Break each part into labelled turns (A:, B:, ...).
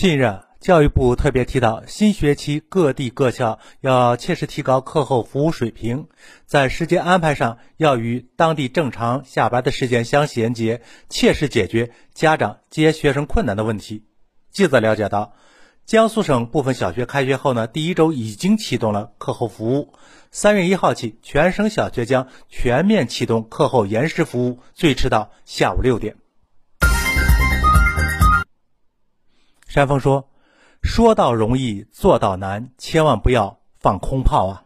A: 近日，教育部特别提到，新学期各地各校要切实提高课后服务水平，在时间安排上要与当地正常下班的时间相衔接，切实解决家长接学生困难的问题。记者了解到，江苏省部分小学开学后呢，第一周已经启动了课后服务。三月一号起，全省小学将全面启动课后延时服务，最迟到下午六点。山峰说：“说到容易，做到难，千万不要放空炮啊！”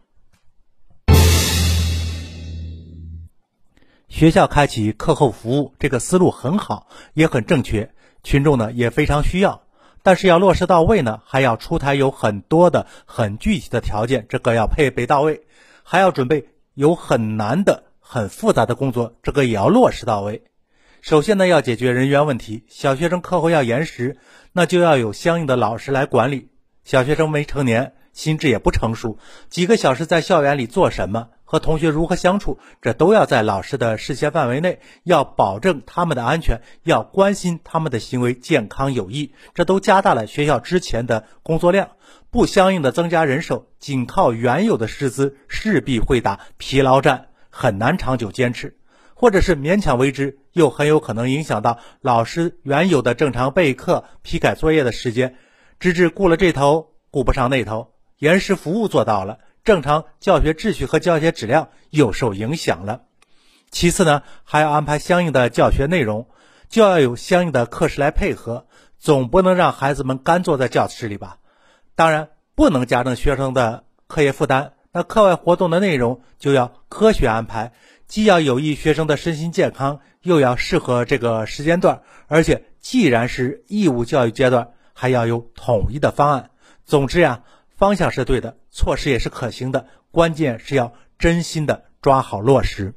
A: 学校开启课后服务，这个思路很好，也很正确，群众呢也非常需要。但是要落实到位呢，还要出台有很多的很具体的条件，这个要配备到位，还要准备有很难的、很复杂的工作，这个也要落实到位。首先呢，要解决人员问题。小学生课后要延时，那就要有相应的老师来管理。小学生没成年，心智也不成熟，几个小时在校园里做什么，和同学如何相处，这都要在老师的视线范围内，要保证他们的安全，要关心他们的行为健康有益。这都加大了学校之前的工作量，不相应的增加人手，仅靠原有的师资，势必会打疲劳战，很难长久坚持。或者是勉强为之，又很有可能影响到老师原有的正常备课、批改作业的时间，直至顾了这头，顾不上那头。延时服务做到了，正常教学秩序和教学质量又受影响了。其次呢，还要安排相应的教学内容，就要有相应的课时来配合，总不能让孩子们干坐在教室里吧？当然，不能加重学生的课业负担，那课外活动的内容就要科学安排。既要有益学生的身心健康，又要适合这个时间段，而且既然是义务教育阶段，还要有统一的方案。总之呀，方向是对的，措施也是可行的，关键是要真心的抓好落实。